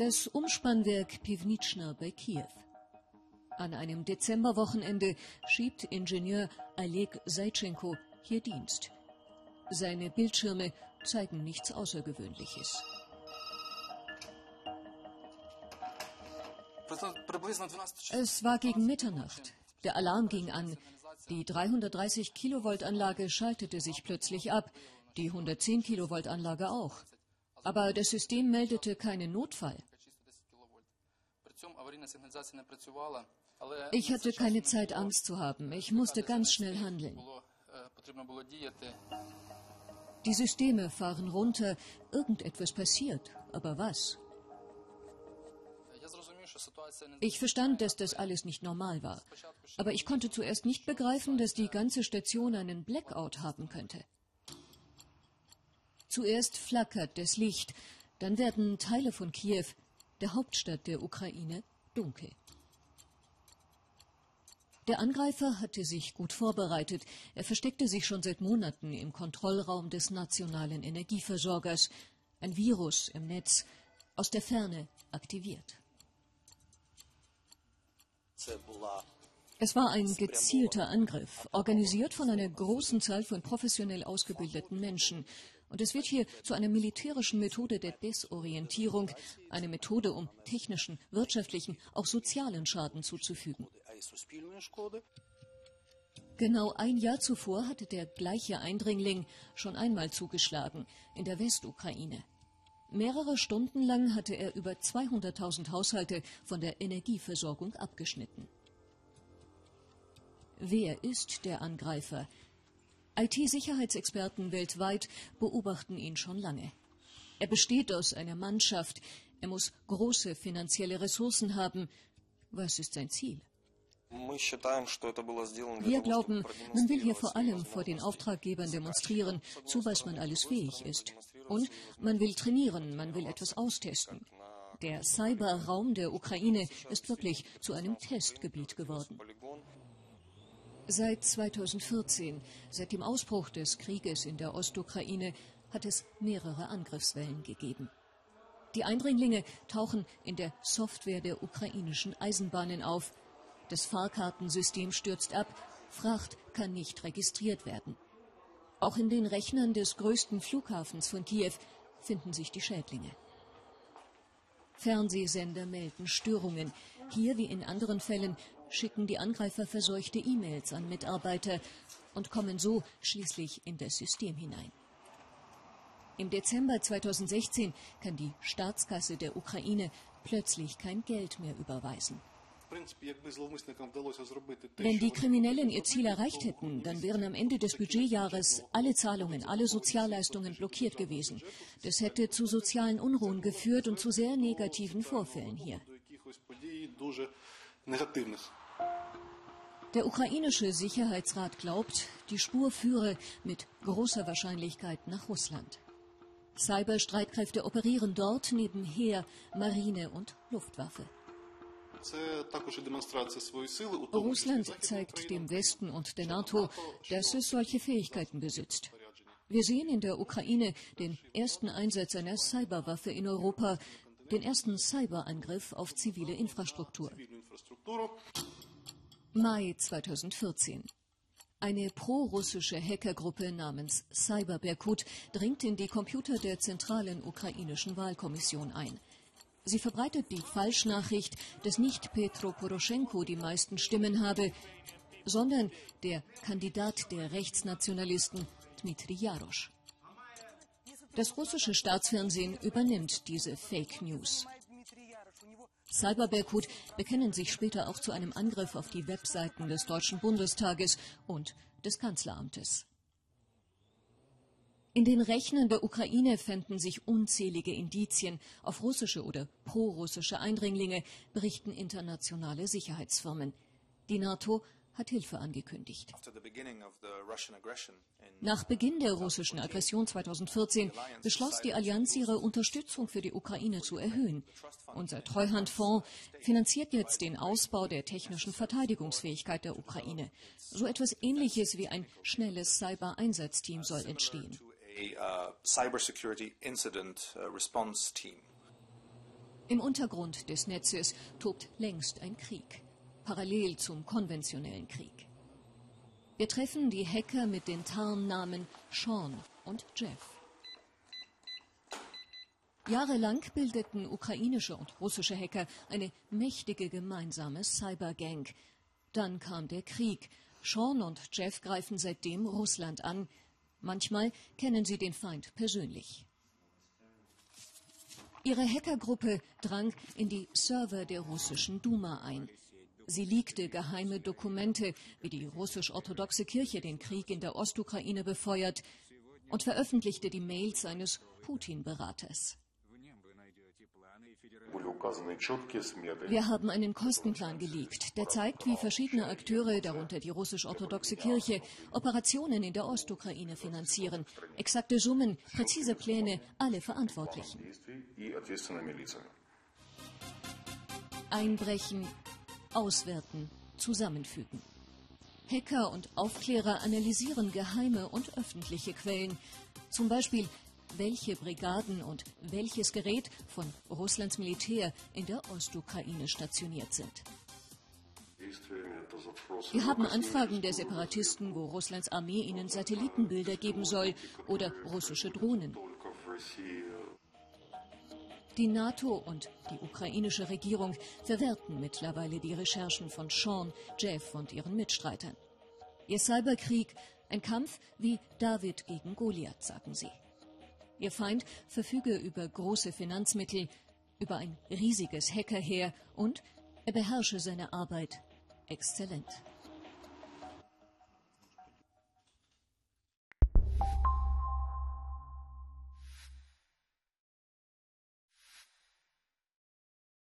Das Umspannwerk Pivnitschna bei Kiew. An einem Dezemberwochenende schiebt Ingenieur Oleg Seitschenko hier Dienst. Seine Bildschirme zeigen nichts Außergewöhnliches. Es war gegen Mitternacht. Der Alarm ging an. Die 330 Kilovolt Anlage schaltete sich plötzlich ab, die 110 Kilovolt Anlage auch. Aber das System meldete keinen Notfall. Ich hatte keine Zeit, Angst zu haben. Ich musste ganz schnell handeln. Die Systeme fahren runter. Irgendetwas passiert. Aber was? Ich verstand, dass das alles nicht normal war. Aber ich konnte zuerst nicht begreifen, dass die ganze Station einen Blackout haben könnte. Zuerst flackert das Licht, dann werden Teile von Kiew, der Hauptstadt der Ukraine, dunkel. Der Angreifer hatte sich gut vorbereitet. Er versteckte sich schon seit Monaten im Kontrollraum des nationalen Energieversorgers. Ein Virus im Netz, aus der Ferne aktiviert. Es war ein gezielter Angriff, organisiert von einer großen Zahl von professionell ausgebildeten Menschen. Und es wird hier zu einer militärischen Methode der Desorientierung, eine Methode, um technischen, wirtschaftlichen, auch sozialen Schaden zuzufügen. Genau ein Jahr zuvor hatte der gleiche Eindringling schon einmal zugeschlagen, in der Westukraine. Mehrere Stunden lang hatte er über 200.000 Haushalte von der Energieversorgung abgeschnitten. Wer ist der Angreifer? IT-Sicherheitsexperten weltweit beobachten ihn schon lange. Er besteht aus einer Mannschaft, er muss große finanzielle Ressourcen haben. Was ist sein Ziel? Wir glauben, man will hier vor allem vor den Auftraggebern demonstrieren, zu was man alles fähig ist. Und man will trainieren, man will etwas austesten. Der Cyberraum der Ukraine ist wirklich zu einem Testgebiet geworden. Seit 2014, seit dem Ausbruch des Krieges in der Ostukraine, hat es mehrere Angriffswellen gegeben. Die Eindringlinge tauchen in der Software der ukrainischen Eisenbahnen auf, das Fahrkartensystem stürzt ab, Fracht kann nicht registriert werden. Auch in den Rechnern des größten Flughafens von Kiew finden sich die Schädlinge. Fernsehsender melden Störungen. Hier wie in anderen Fällen schicken die Angreifer verseuchte E-Mails an Mitarbeiter und kommen so schließlich in das System hinein. Im Dezember 2016 kann die Staatskasse der Ukraine plötzlich kein Geld mehr überweisen. Wenn die Kriminellen ihr Ziel erreicht hätten, dann wären am Ende des Budgetjahres alle Zahlungen, alle Sozialleistungen blockiert gewesen. Das hätte zu sozialen Unruhen geführt und zu sehr negativen Vorfällen hier. Der ukrainische Sicherheitsrat glaubt, die Spur führe mit großer Wahrscheinlichkeit nach Russland. Cyberstreitkräfte operieren dort neben Heer, Marine und Luftwaffe. Russland zeigt dem Westen und der NATO, dass es solche Fähigkeiten besitzt. Wir sehen in der Ukraine den ersten Einsatz einer Cyberwaffe in Europa, den ersten Cyberangriff auf zivile Infrastruktur. Mai 2014. Eine pro-russische Hackergruppe namens Cyber Berkut dringt in die Computer der zentralen ukrainischen Wahlkommission ein. Sie verbreitet die Falschnachricht, dass nicht Petro Poroschenko die meisten Stimmen habe, sondern der Kandidat der Rechtsnationalisten Dmitri Jarosch. Das russische Staatsfernsehen übernimmt diese Fake News. Cyberberkut bekennen sich später auch zu einem Angriff auf die Webseiten des Deutschen Bundestages und des Kanzleramtes. In den Rechnern der Ukraine fänden sich unzählige Indizien auf russische oder prorussische Eindringlinge, berichten internationale Sicherheitsfirmen. Die NATO hat Hilfe angekündigt. Nach Beginn der russischen Aggression 2014 beschloss die Allianz, ihre Unterstützung für die Ukraine zu erhöhen. Unser Treuhandfonds finanziert jetzt den Ausbau der technischen Verteidigungsfähigkeit der Ukraine. So etwas Ähnliches wie ein schnelles Cyber-Einsatzteam soll entstehen uh, uh. Im Untergrund des Netzes tobt längst ein Krieg, parallel zum konventionellen Krieg. Wir treffen die Hacker mit den Tarnnamen Sean und Jeff. Jahrelang bildeten ukrainische und russische Hacker eine mächtige gemeinsame Cybergang. Dann kam der Krieg. Sean und Jeff greifen seitdem Russland an. Manchmal kennen sie den Feind persönlich. Ihre Hackergruppe drang in die Server der russischen Duma ein. Sie leakte geheime Dokumente, wie die russisch-orthodoxe Kirche den Krieg in der Ostukraine befeuert, und veröffentlichte die Mails eines Putin-Beraters. Wir haben einen Kostenplan geleakt, der zeigt, wie verschiedene Akteure, darunter die russisch-orthodoxe Kirche, Operationen in der Ostukraine finanzieren. Exakte Summen, präzise Pläne, alle Verantwortlichen. Einbrechen, auswerten, zusammenfügen. Hacker und Aufklärer analysieren geheime und öffentliche Quellen. Zum Beispiel welche Brigaden und welches Gerät von Russlands Militär in der Ostukraine stationiert sind. Wir haben Anfragen der Separatisten, wo Russlands Armee ihnen Satellitenbilder geben soll oder russische Drohnen. Die NATO und die ukrainische Regierung verwerten mittlerweile die Recherchen von Sean, Jeff und ihren Mitstreitern. Ihr Cyberkrieg, ein Kampf wie David gegen Goliath, sagen sie. Ihr Feind verfüge über große Finanzmittel, über ein riesiges Hackerheer und er beherrsche seine Arbeit exzellent.